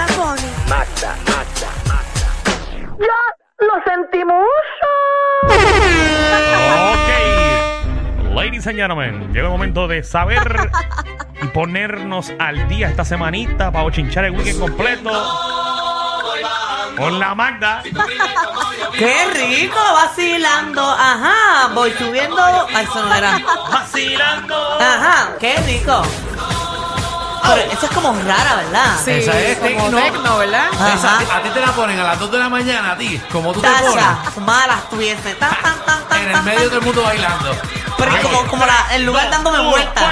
Magda Bunny. Magda, Magda, Magda. ¡Ya lo sentimos! Ok. Ladies and gentlemen, llega el momento de saber y ponernos al día esta semanita para chinchar el weekend completo. Con la Magda. ¡Qué rico! Vacilando. Ajá, voy subiendo. Ay, eso no era. Vacilando. Ajá, qué rico. Pero esa es como rara, ¿verdad? Sí, Esa es como tecno. tecno, ¿verdad? Esa, Ajá. a ti te la ponen a las 2 de la mañana, a ti, como tú te pones. Tacha, mala estuviese. Tan, tan, tan, tan, En el tan, medio tan. todo el mundo bailando. Pero es como, como la, el lugar dándome vueltas.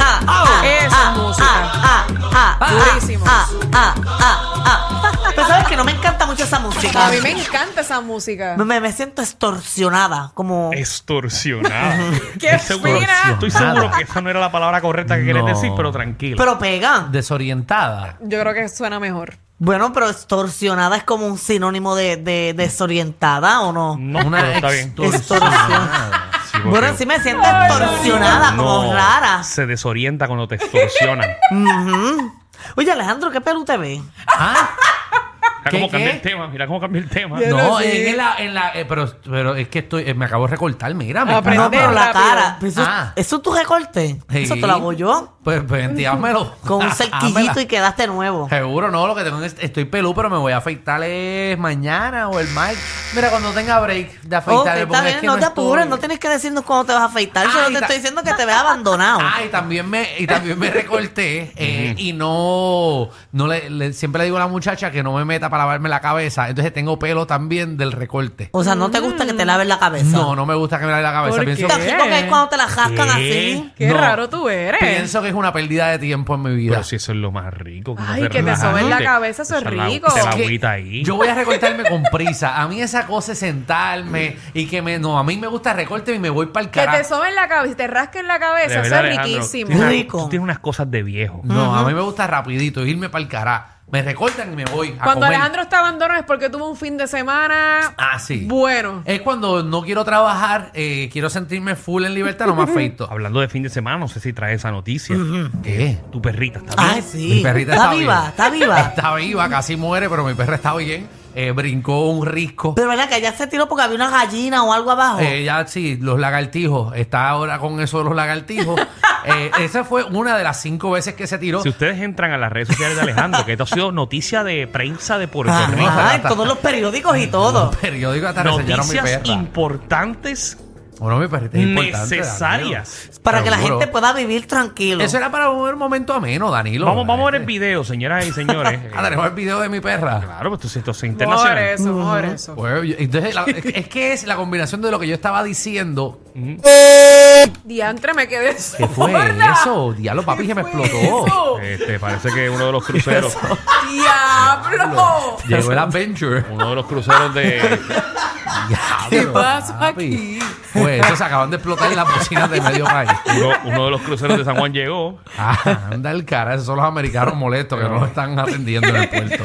Ah, ah, Esa ah, música. ah, ah, ah, Durísimo. Ah, ah, ah, ah. Pero sabes que no me encanta mucho esa música. A mí me encanta esa música. Me, me siento extorsionada, como... Extorsionada. ¡Qué Estoy seguro- fina! Estoy seguro que esa no era la palabra correcta que No. decir, pero tranquilo. Pero pega. Desorientada. Yo creo que suena mejor. Bueno, pero extorsionada es como un sinónimo de, de desorientada, ¿o no? no, Una pero está bien. extorsionada. Sí, porque Bueno, sí me siento extorsionada, no como rara. Se desorienta cuando te extorsionan. Ujú. Oye, Alejandro, ¿qué pelu te ve? Ah, Mira ¿Qué, cómo cambia qué? el tema. Mira cómo cambia el tema. Yo no, no en la, en la, eh, pero, pero es que estoy, eh, me acabo de recortar, mira, me Aprende. No, está- pero la rápido. cara. Pero Eso, Ah. ¿Eso es tu recorte? Sí. Eso te lo hago yo. Pues, pues entíamelo. Con un cerquillito y quedaste nuevo. Seguro, no, lo que tengo es, estoy pelú, pero me voy a afeitar es mañana o el martes. Mira, cuando tenga break de Ok, afeitarme. está bien, que no te apures, no tienes que decirnos cómo te vas a afeitar. Yo Ah, solo te ta- estoy diciendo que te ves abandonado. Ah, y también me, y también me recorté eh, y no, no le, le- siempre le digo a la muchacha que no me meta para lavarme la cabeza. Entonces tengo pelo también del recorte. O sea, no te gusta que te laves la cabeza. No, no me gusta que me lave la cabeza. ¿Por Pienso, qué? Rico que es cuando te la jascan ¿Qué? así. Qué No. raro tú eres. pienso que es una pérdida de tiempo en mi vida. Pero si eso es lo más rico. uno Ay, se que te relaja. sobe en la cabeza, eso es la- rico. Te la Es que agüita ahí. Yo voy a recortarme con prisa. A mí esa cosa es sentarme y que me. No, a mí me gusta recorte y me voy para el Que te carajo. sobe en la cabeza y te rasquen la De cabeza, eso verdad, es Alejandro, riquísimo. tienes una- Rico. Tú tienes unas cosas de viejo. No, a mí me gusta rapidito, irme para el carajo. Me recortan y me voy. A Cuando comer. Alejandro está abandonado es porque tuvo un fin de semana Ah, sí. bueno. Es cuando no quiero trabajar, eh, quiero sentirme full en libertad, no me afeito. Hablando de fin de semana, no sé si traes esa noticia. ¿Qué? Tu perrita está bien. Ay, sí. Mi perrita está, está, viva, bien. está viva. Está viva, casi muere, pero mi perra está bien. Eh, brincó un risco. Pero verdad que ella se tiró porque había una gallina o algo abajo. Eh, ya sí, los lagartijos. Está ahora con eso de los lagartijos. Eh, esa fue una de las cinco veces que se tiró. Si ustedes entran a las redes sociales de Alejandro, que esto ha sido noticia de prensa de Puerto Rico. en todos los periódicos y todo. Los periódicos hasta reseñaron mi Noticias perra. importantes, Bueno, importante. necesarias. Danilo. Para que la Seguro. gente pueda vivir tranquilo. Eso era para un momento ameno, Danilo. Vamos, vamos a ver el video, señoras y señores. Ah, tenemos el video de mi perra. Claro, pues esto, esto es Por internacional. eso, por eso. Pues, yo- entonces, la- es, es que es la combinación de lo que yo estaba diciendo. Diantre, me quedé ¿Qué fue eso? Diablo, papi, que me explotó. Eso? Este, parece que uno de los cruceros, ¡Diablo! Llegó el Adventure. uno de los cruceros de ¿Qué Diablo, pasa papi. aquí? Pues eso se acaban de explotar en las bocinas de medio país. uno, uno de los cruceros de San Juan llegó. Ah, anda el cara, esos son los americanos molestos que no lo están atendiendo en el puerto.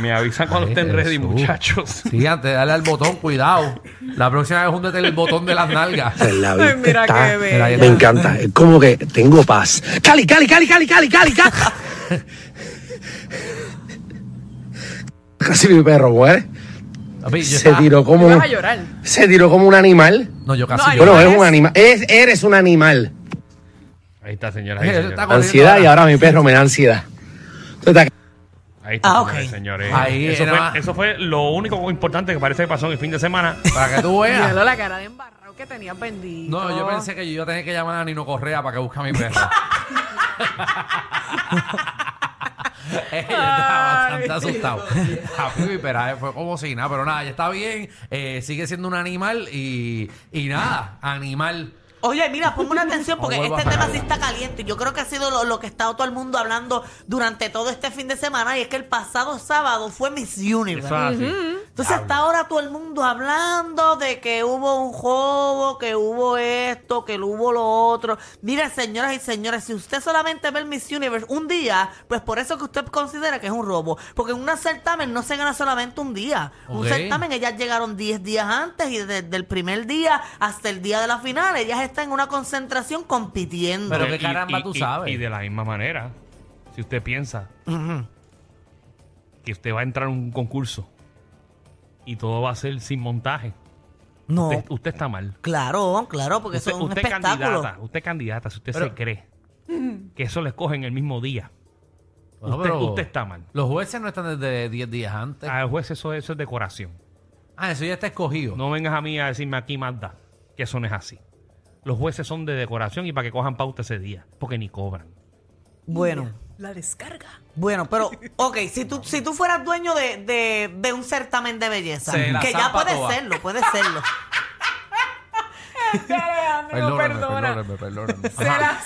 Me avisan cuando Ay, estén ready, Jesús. muchachos. Sí, antes de darle al botón, cuidado. La próxima vez júntate el botón de las nalgas. En la Ay, mira está- qué ahí. Me encanta. Es como que tengo paz. Cali, Cali, Cali, Cali, Cali, Cali, Cali. Casi mi perro muere. Papi, yo Se estaba- tiró como Ibas a llorar. se tiró como un animal. No, yo casi No. Bueno, ¿Cómo es un animal. Es, eres un animal. Ahí está, eso está corriendo Ansiedad y ahora mi perro me da ansiedad. Entonces, Ahí está, Ah, ok. señores. Ahí eso, era- fue, eso fue lo único importante que parece que pasó en el fin de semana. Para que tú veas. La cara de embarrado que tenía bendito. No, yo pensé que yo iba a tener que llamar a Nino Correa para que busque a mi perra. Ella estaba bastante asustado. Mi perra fue como si nada, pero nada, ya está bien. eh, sigue siendo un animal y, y nada, animal. Oye, mira, ponme una atención porque este tema sí está caliente. Yo creo que ha sido lo, lo que ha estado todo el mundo hablando durante todo este fin de semana y es que el pasado sábado fue Miss Universe. Eso es así. Entonces está ahora todo el mundo hablando de que hubo un juego, que hubo esto, que hubo lo otro. Mire, señoras y señores, si usted solamente ve el Miss Universe un día, pues por eso que usted considera que es un robo. Porque en un certamen no se gana solamente un día. Un certamen, ellas llegaron 10 días antes y desde el primer día hasta el día de la final, ellas están en una concentración compitiendo. Pero qué caramba y- tú y- sabes. Y de la misma manera, si usted piensa, que usted va a entrar a un concurso y todo va a ser sin montaje. No, Usted, usted está mal. claro, claro, porque usted, eso es un usted espectáculo. candidata, usted candidata, si usted Pero- se cree que eso le escogen el mismo día. Bueno, usted, pero usted está mal. Los jueces no están desde 10 días antes. Al juez eso, eso es decoración. Ah, eso ya está escogido. No vengas a mí a decirme aquí, Magda, que eso no es así. Los jueces son de decoración y para que cojan pauta ese día, porque ni cobran. Bueno, La descarga. bueno, pero, ok, si tú, si tú fueras dueño de, de, de un certamen de belleza, Se la que ya zampa puede toda. serlo, puede serlo. Perdona. perdóname, perdóname. Se la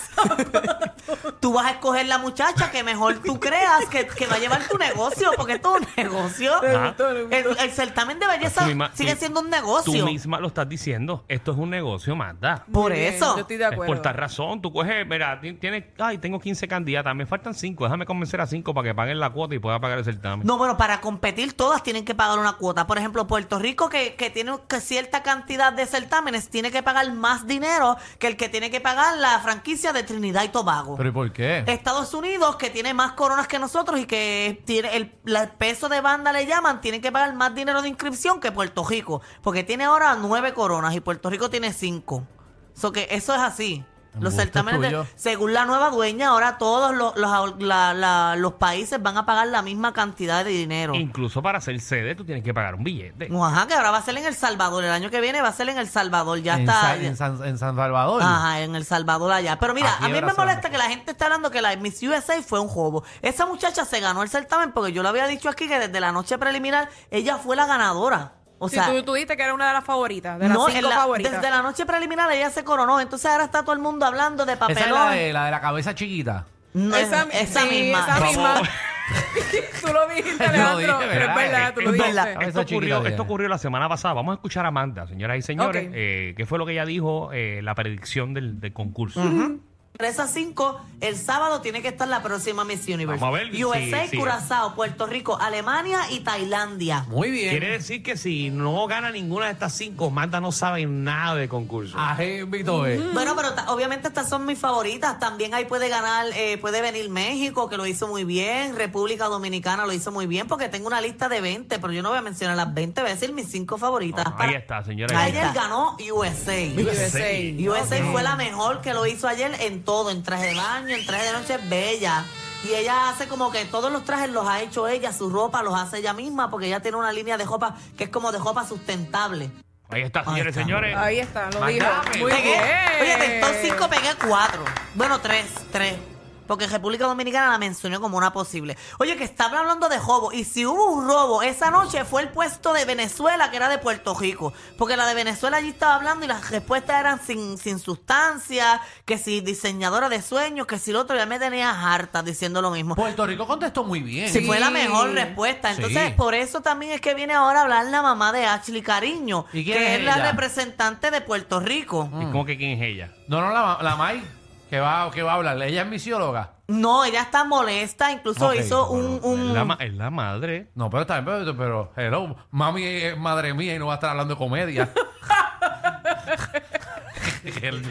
Tú vas a escoger la muchacha que mejor tú creas que, que va a llevar tu negocio, porque esto es un negocio. El, el certamen de belleza Tú misma- sigue tú- siendo un Tú negocio. misma lo estás diciendo. Esto es un negocio, Magda. Por bien, eso. Yo estoy de Es acuerdo. por tal razón. Tú coges, mira, ti- tienes, ay, tengo 15 candidatas, me faltan 5. Déjame convencer a 5 para que paguen la cuota y pueda pagar el certamen. No, bueno, para competir todas tienen que pagar una cuota. Por ejemplo, Puerto Rico, que, que tiene que cierta cantidad de certámenes, tiene que pagar más dinero que el que tiene que pagar la franquicia de Trinidad y Tobago. ¿Pero y por qué? Estados Unidos, que tiene más coronas que nosotros y que tiene el, peso de banda le llaman, tiene que pagar más dinero de inscripción que Puerto Rico, porque tiene ahora nueve coronas y Puerto Rico tiene cinco. So que eso es así. Los certámenes, de- según la nueva dueña, ahora todos los, los, la- la- los países van a pagar la misma cantidad de dinero. Incluso para ser sede, tú tienes que pagar un billete. Ajá, que ahora va a ser en El Salvador. El año que viene va a ser en El Salvador. Ya en, está. Sa- en San, en San Salvador. Ajá, en El Salvador allá. Pero mira, Aquí a mí me molesta que la gente está hablando que la Miss USA fue un jobo. Esa muchacha se ganó el certamen porque yo le había dicho aquí que desde la noche preliminar ella fue la ganadora. O Sí, sea, tú, tú dijiste que era una de las favoritas, de las no, cinco la- favoritas. desde la noche preliminar ella se coronó. Entonces ahora está todo el mundo hablando de Esa es papelón. la de, la de la cabeza chiquita. No, esa, esa sí, misma. esa misma. tú lo dijiste, Alejandro. dije, pero es ¿verdad? verdad, tú lo Esto, dijiste. verdad. esto Esa chiquita ocurrió, esto ocurrió la semana pasada. Vamos a escuchar a Amanda, señoras y señores, eh, qué fue lo que ella dijo, eh, la predicción del, del concurso. Entre esas cinco, el sábado tiene que estar la próxima Miss Universe. Vamos a ver, USA, sí, sí. Curazao, Puerto Rico, Alemania y Tailandia. Muy bien. Quiere decir que si no gana ninguna de estas cinco, Magda no sabe nada de concurso. Ají, Vito, eh. Bueno, pero obviamente estas son mis favoritas. También ahí puede ganar, eh, puede venir México, que lo hizo muy bien. República Dominicana lo hizo muy bien, porque tengo una lista de 20, pero yo no voy a mencionar las 20, voy a decir mis cinco favoritas. Ah, ahí está, señora. Ayer ganó USA. USA. USA fue la mejor que lo hizo ayer en todo, en traje de baño, en traje de noche, bella. Y ella hace como que todos los trajes los ha hecho ella, su ropa los hace ella misma, porque ella tiene una línea de ropa que es como de ropa sustentable. Ahí está, señores y está. señores. Ahí está, lo dijo. Muy Pegué, bien. oye, de estos cinco pegué cuatro. Bueno, tres, tres. Porque República Dominicana la mencionó como una posible. Oye, que está hablando de robo. Y si hubo un robo esa noche fue el puesto de Venezuela, que era de Puerto Rico. Porque la de Venezuela allí estaba hablando y las respuestas eran sin, sin sustancia, que si diseñadora de sueños, que si lo otro ya me tenía harta diciendo lo mismo. Puerto Rico contestó muy bien. Si Sí. fue la mejor respuesta. Entonces, Sí. por eso también es que viene ahora a hablar la mamá de Ashley Cariño, ¿Y quién que es es la representante de Puerto Rico. ¿Y cómo que quién es ella? No, no, la, la May, que va, que va a hablar. Ella es misióloga. No, ella está molesta, incluso Ok, hizo bueno, un... un- Es la, ma- es la madre. No, pero está bien, pero, pero hello, mami es madre mía y no va a estar hablando de comedia.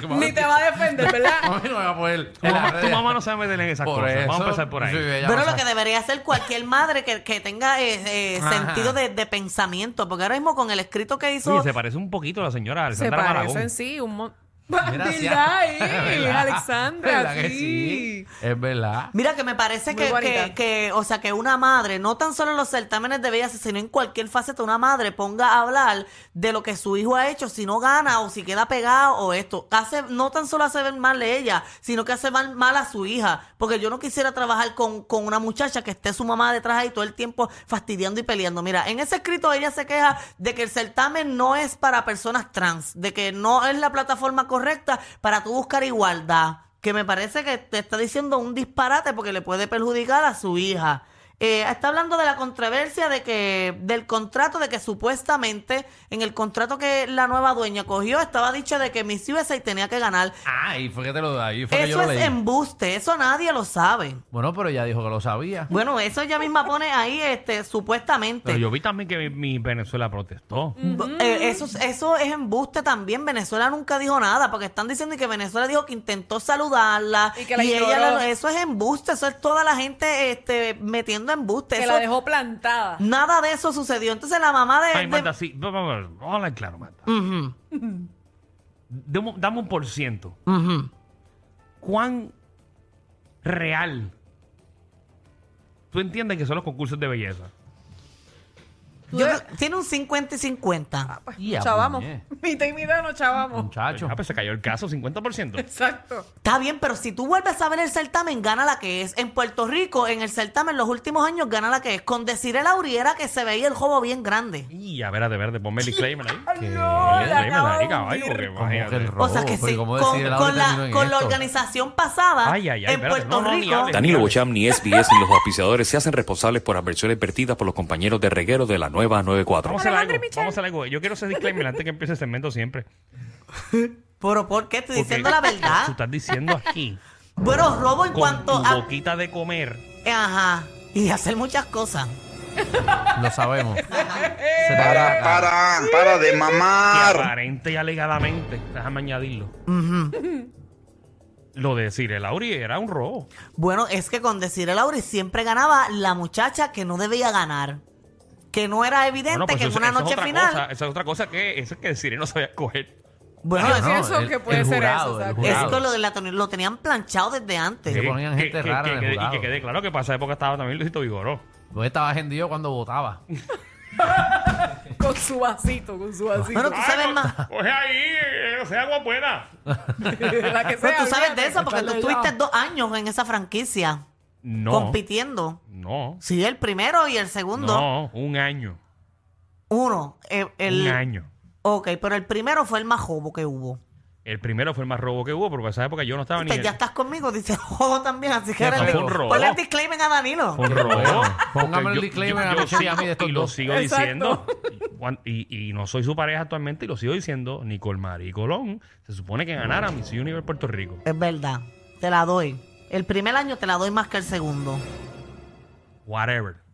Ni te va a defender, ¿verdad? Mami no va a poder. Tu mamá, tu mamá no se va a meter en esas Por cosas. Vamos a eso, empezar por ahí. sí, ella Bueno, va a lo que debería hacer cualquier madre que, que tenga eh, eh, Ajá. sentido de, de pensamiento, porque ahora mismo con el escrito que hizo... Oye, se parece un poquito a la señora Se Alexandra Maragón. parecen, sí, un montón. Mira, sí, ¿Verdad? ahí, ¿verdad? Alexandra, ¿Verdad que sí. sí? Es verdad. Mira que me parece que, que, o sea, que una madre, no tan solo en los certámenes de belleza, sino en cualquier faceta, una madre ponga a hablar de lo que su hijo ha hecho, si no gana o si queda pegado o esto. Hace, no tan solo hace ver mal a ella, sino que hace mal, mal a su hija. Porque yo no quisiera trabajar con, con una muchacha que esté su mamá detrás ahí todo el tiempo fastidiando y peleando. Mira, en ese escrito ella se queja de que el certamen no es para personas trans, de que no es la plataforma correcta para tú buscar igualdad que me parece que te está diciendo un disparate porque le puede perjudicar a su hija. Eh, está hablando de la controversia de que del contrato de que supuestamente en el contrato que la nueva dueña cogió estaba dicho de que Miss USA tenía que ganar. Ah, y fue que te lo da. Ahí fue que yo Eso lo es leí. embuste, eso nadie lo sabe. Bueno, pero ella dijo que lo sabía. Bueno, eso ella misma pone ahí este supuestamente. Pero yo vi también que mi, mi Venezuela protestó. Eh, eso, eso es embuste también. Venezuela nunca dijo nada, porque están diciendo que Venezuela dijo que intentó saludarla Y que la ella la- eso es embuste, eso es toda la gente este, metiendo tremendo embuste. Que Eso- la dejó plantada. Nada de eso sucedió. Entonces la mamá de... Ay, de- Marta, sí. Vamos, vamos, vamos a hablar claro, Marta. Ujú, Dame, un- dame un por ciento. ujú. ¿Cuán real tú entiendes que son los concursos de belleza? Yo creo- tiene un 50 y 50. Pues, Ya, chavamos. Mitad y mitad no chavamos. Muchacho. Ah, pues se cayó el caso, 50%. Exacto. Está bien, pero si tú vuelves a ver el certamen, gana la que es. En Puerto Rico, en el certamen, los últimos años, gana la que es. Con decir el Auriera que se veía el jobo bien grande. Y a ver, de verde, ponme el disclaimer ahí. Ay, no, la disclaimer acabo ahí, de caballo, hundir. porque Como que el imagínate. robo. O sea que sí, ¿cómo con, la, con la organización pasada, Ay, ay, ay, en espérate, Puerto no, no, ni Rico, hables. Danilo Bocham, ni SBS, ni los auspiciadores se hacen responsables por adversiones vertidas por los compañeros de reguero de la nueva 94. Vamos a hacer Alejandro algo. Michel. Vamos a hacer algo. Yo quiero hacer disclaimer antes que empiece el segmento siempre. pero ¿por qué? Estoy Porque diciendo la Tú verdad. estás diciendo aquí, Bueno, robo en con cuanto tu a... boquita de comer, Ajá. Y hacer muchas cosas. Lo sabemos. Para, para, para de que mamar. aparente y alegadamente, déjame añadirlo, lo de Cire Lauri era un robo. Bueno, es que con decir el Auri siempre ganaba la muchacha que no debía ganar. Que no era evidente Bueno, pues que en eso, una es noche otra final. cosa. Esa es otra cosa que eso es que Cire no sabía escoger. Bueno, Yo eso- pienso que puede ser jurado, eso. el es jurado. que lo, de la, lo tenían planchado desde antes. Sí. ponían gente rara que en el y jurado. que quede claro que para esa época estaba también Luisito Vigoró. Vos estabas hendido cuando votaba. Con su vasito, con su vasito. Bueno, tú sabes más. Coge ahí, eh, o sea, agua buena. La que Pero sea, tú sabes olvídate. de eso porque tú estuviste dos años en esa franquicia No. compitiendo. No. Sí, el primero y el segundo. No, un año. Uno. eh, el, Un año. Ok, pero el primero fue el más jobo que hubo. El primero fue el más robo que hubo, porque esa época yo no estaba ni. Pues ya estás conmigo, dice jobo también, así que ahora fue le- un robo. ponle el disclaimer a Danilo. Fue un robo. Póngame el disclaimer yo- a yo a mí de estos Y lo sigo Exacto. diciendo. Y, y no soy su pareja actualmente y lo sigo diciendo. Nicole Marie Colón se supone que ganara Miss Universe Puerto Rico. Es verdad, te la doy. El primer año te la doy más que el segundo. Whatever.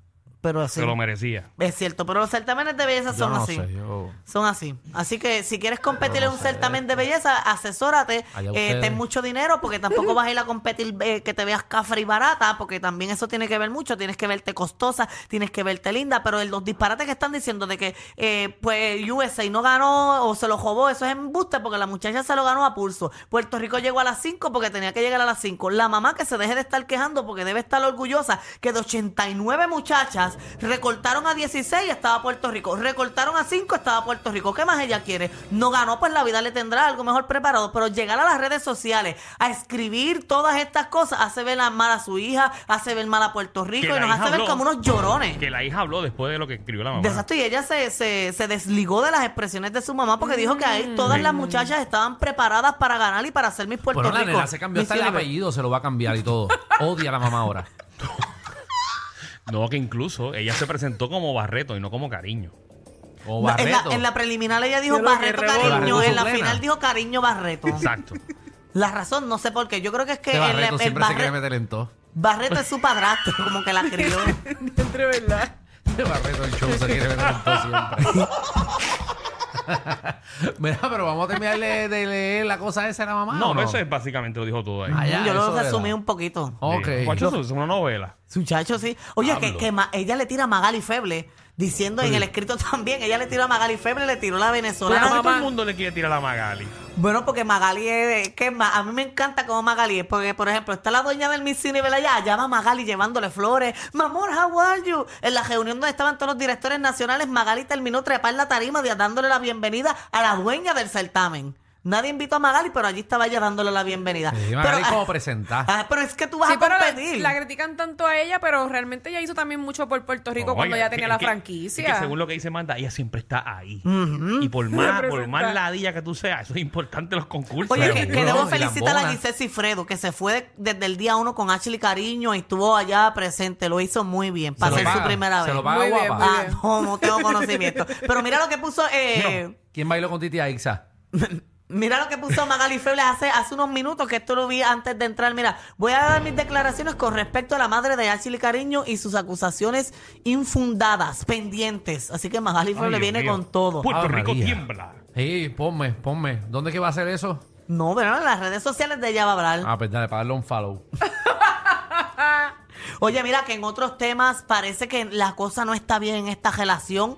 Pero así. Se lo merecía. Es cierto, pero los certámenes de belleza Yo son no así. sé, yo... Son así. Así que si quieres competir en un sé certamen de belleza, asesórate, eh, ten mucho dinero, porque tampoco vas a ir a competir eh, que te veas cafre y barata, porque también eso tiene que ver mucho. Tienes que verte costosa, tienes que verte linda, pero los disparates que están diciendo de que eh, pues USA no ganó o se lo robó, eso es embuste, porque la muchacha se lo ganó a pulso. Puerto Rico llegó a las 5 porque tenía que llegar a las 5. La mamá que se deje de estar quejando porque debe estar orgullosa que de 89 muchachas recortaron a 16 y estaba Puerto Rico. Recortaron a 5 estaba Puerto Rico. ¿Qué más ella quiere? No ganó, pues la vida le tendrá algo mejor preparado. Pero llegar a las redes sociales a escribir todas estas cosas hace ver mal a su hija, hace ver mal a Puerto Rico Que y la nos hace ver como unos llorones. Que la hija habló después de lo que escribió la mamá. De exacto, y ella se, se, se desligó de las expresiones de su mamá porque dijo que ahí todas las muchachas estaban preparadas para ganar y para ser mis Puerto Bueno, la Rico. nena se cambió hasta el apellido, se lo va a cambiar y todo. Odia a la mamá ahora. No, que incluso ella se presentó como Barreto y no como Cariño. O No, En la, Barreto. en la preliminal ella dijo que Barreto. Cariño, en la Suplena. final dijo Cariño Barreto. Exacto. La razón, no sé por qué. Yo creo que es que Este el, Barreto el siempre se Barre- quiere meter en todo. Barreto es su padrastro, como que la crió. Entre verdad. Este Barreto el show se quiere meter en todo siempre. Mira, pero vamos a terminar de, de leer la cosa esa de la mamá. No, ¿o no? eso es básicamente lo dijo todo ahí. Ah, ya, Yo eso lo era. resumí un poquito. Ok. Sí. Guacho, eso es una novela. Muchacho, sí. Oye, que, que ma- ella le tira a Magali Feble, diciendo en el escrito también, ella le tiró a Magali Feble, le tiró la ¿Por venezolana. qué todo el mundo le quiere tirar a Magali? Bueno, porque Magali es, que ma- a mí me encanta como Magali es, porque por ejemplo está la dueña del Miss Universe allá, allá va Magali llevándole flores, mamor, how are you? En la reunión donde estaban todos los directores nacionales, Magali terminó trepar la tarima dándole la bienvenida a la dueña del certamen. Nadie invitó a Magali, pero allí estaba ella dándole la bienvenida. Sí, Magali pero, como ah, presentar. ah, pero es que tú vas Sí, a pero la, competir. la critican tanto a ella, pero realmente ella hizo también mucho por Puerto Rico cuando ya tenía que- la que- franquicia. Que según lo que dice Manda, ella siempre está ahí. Y por más, por más ladilla que tú seas, eso es importante los concursos. Oye, que, debo felicitar a. Giselle Cifredo, que se fue de- desde el día uno con Ashley Cariño y estuvo allá presente. Lo hizo muy bien para Se ser su primera se vez. lo paga Muy bien, guapa. muy Ah, bien. no, no tengo conocimiento. Pero mira lo que puso, eh, ¿Quién bailó con Titi Aixa? mira lo que puso Magali Febles hace, hace unos minutos, que esto lo vi antes de entrar. Mira, voy a dar mis declaraciones con respecto a la madre de Ashley Cariño y sus acusaciones infundadas, pendientes. Así que Magali Febles viene mío. con todo. Puerto Ave Rico María. tiembla. Sí, ponme, ponme. ¿Dónde que va a hacer eso? No, pero en las redes sociales de ella va a hablar. Ah, pues dale, para darle un follow. Oye, mira que en otros temas parece que la cosa no está bien en esta relación.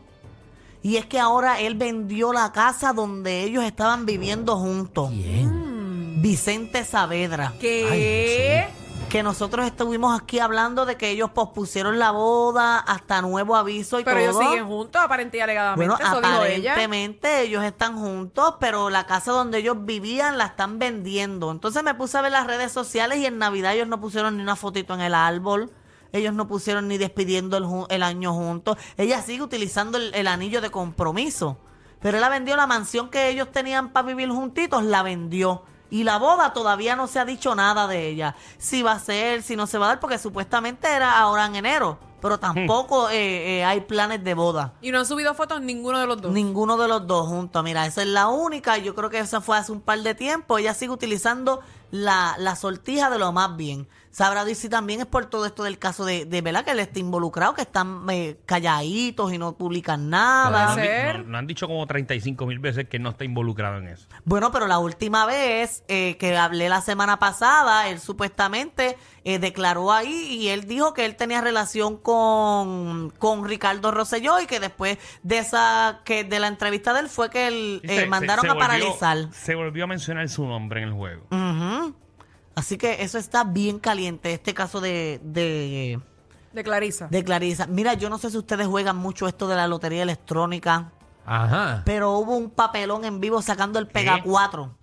Y es que ahora él vendió la casa donde ellos estaban viviendo juntos. Bien. Vicente Saavedra. ¿Qué? Que nosotros estuvimos aquí hablando de que ellos pospusieron la boda hasta nuevo aviso y Pero ellos todo. siguen juntos, aparentemente y alegadamente. Bueno, eso dijo ella. aparentemente ellos están juntos, pero la casa donde ellos vivían la están vendiendo. Entonces me puse a ver las redes sociales y en Navidad ellos no pusieron ni una fotito en el árbol. Ellos no pusieron ni despidiendo el, año juntos. Ella sigue utilizando el, el anillo de compromiso. Pero él la vendió la mansión que ellos tenían para vivir juntitos, la vendió. Y la boda todavía no se ha dicho nada de ella. Si va a ser, si no se va a dar, porque supuestamente era ahora en enero. Pero tampoco eh, eh, hay planes de boda. Y no han subido fotos ninguno de los dos. Ninguno de los dos juntos. Mira, esa es la única. Yo creo que esa fue hace un par de tiempo. Ella sigue utilizando la, la sortija de lo más bien. Sabrá Dios si también es por todo esto del caso de, de ¿verdad? Que él está involucrado, que están eh, calladitos y no publican nada. no han dicho como 35 mil veces que no está involucrado en eso. Bueno, pero la última vez eh, que hablé la semana pasada, él supuestamente eh, declaró ahí y él dijo que él tenía relación con, con Ricardo Rosselló y que después de esa que de la entrevista de él fue que él eh, se- mandaron se- se a volvió- paralizar. Se volvió a mencionar su nombre en el juego. Así que eso está bien caliente, este caso de, de, De Clarisa. de Clarisa. Mira, yo no sé si ustedes juegan mucho esto de la lotería electrónica, Ajá. pero hubo un papelón en vivo sacando el Pega 4.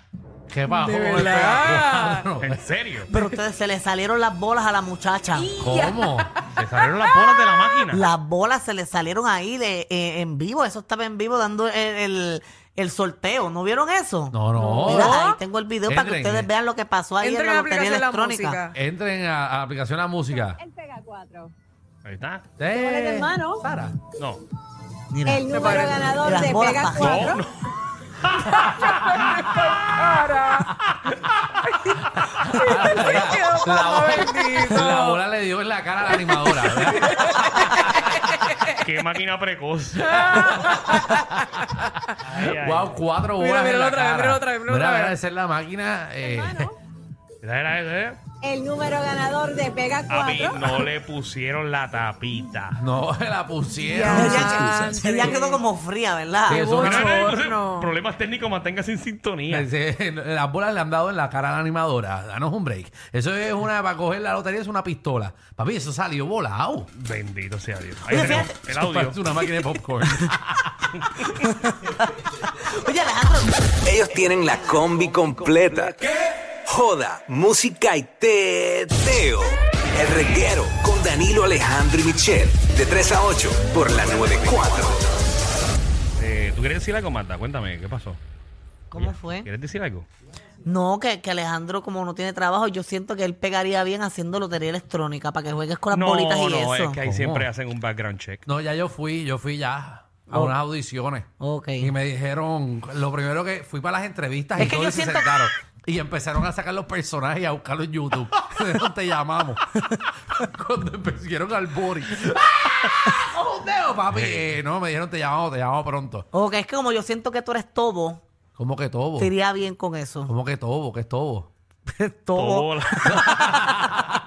¿Qué pasó? De verdad. ¿En serio? Pero ustedes se le salieron las bolas a la muchacha. ¿Cómo? Se salieron las bolas de la máquina. Las bolas se le salieron ahí de, eh, en vivo. Eso estaba en vivo dando el, el- el sorteo. ¿No vieron eso? No, no. Mira, ahí tengo el video para que Entren, ustedes eh. vean lo que pasó ahí Entren en a la la lotería aplicación de la electrónica. música. Entren a, a la aplicación la música. El Pega 4. Ahí está. Eh, hermano. Sara. No. Mira, El número parece? ganador Las de bolas Pega bajas. 4. No, no. La bola, bendito. la bola le dio en la cara a la animadora. ¿verdad? Qué máquina precoz. Ay, ay. wow, cuatro Mira, bolas. en míralo la otra vez, cara. míralo otra vez, Mira, otra mira, vez. esa es la máquina. eh, Era, era, era. El número ganador de Pega A mí 4. no le pusieron la tapita. no la pusieron. ella, Ya, ella quedó como fría, ¿verdad? Sí, eso Mira, bochorno. Problemas técnicos, manténgase en sintonía. Ese- Las bolas le han dado en la cara a la animadora. Danos un break. Eso es una, para coger la lotería, es una pistola. Papi, eso salió volado. Bendito sea Dios. Ahí Oye, tenemos fíjate. el audio. parece una máquina de popcorn. Oye, Alejandro, Ellos tienen la combi completa. Joda, música y teo. El reguero con Danilo Alejandro y Michel. De 3 a 8 por la 94. Eh, ¿Tú quieres decir algo, Marta? Cuéntame, ¿qué pasó? ¿cómo fue? ¿Quieres decir algo? No, que, que Alejandro, como no tiene trabajo, yo siento que él pegaría bien haciendo lotería electrónica para que juegues con las no, bolitas y no, eso. es que ahí ¿Cómo? siempre hacen un background check. No, ya yo fui, yo fui ya a Oh. unas audiciones. Ok. Y me dijeron, lo primero que fui para las entrevistas Es y que todo yo y se siento- sentaron. Y empezaron a sacar los personajes y a buscarlos en YouTube. De te llamamos. Cuando empezaron al bori. ¡Ah! ¡Un dedo, papi! Eh, no, me dijeron te llamamos, te llamamos pronto. Ok, es que como yo siento que tú eres todo, ¿Cómo que todo? te iría bien con eso. ¿Cómo que todo? ¿Qué es todo? la-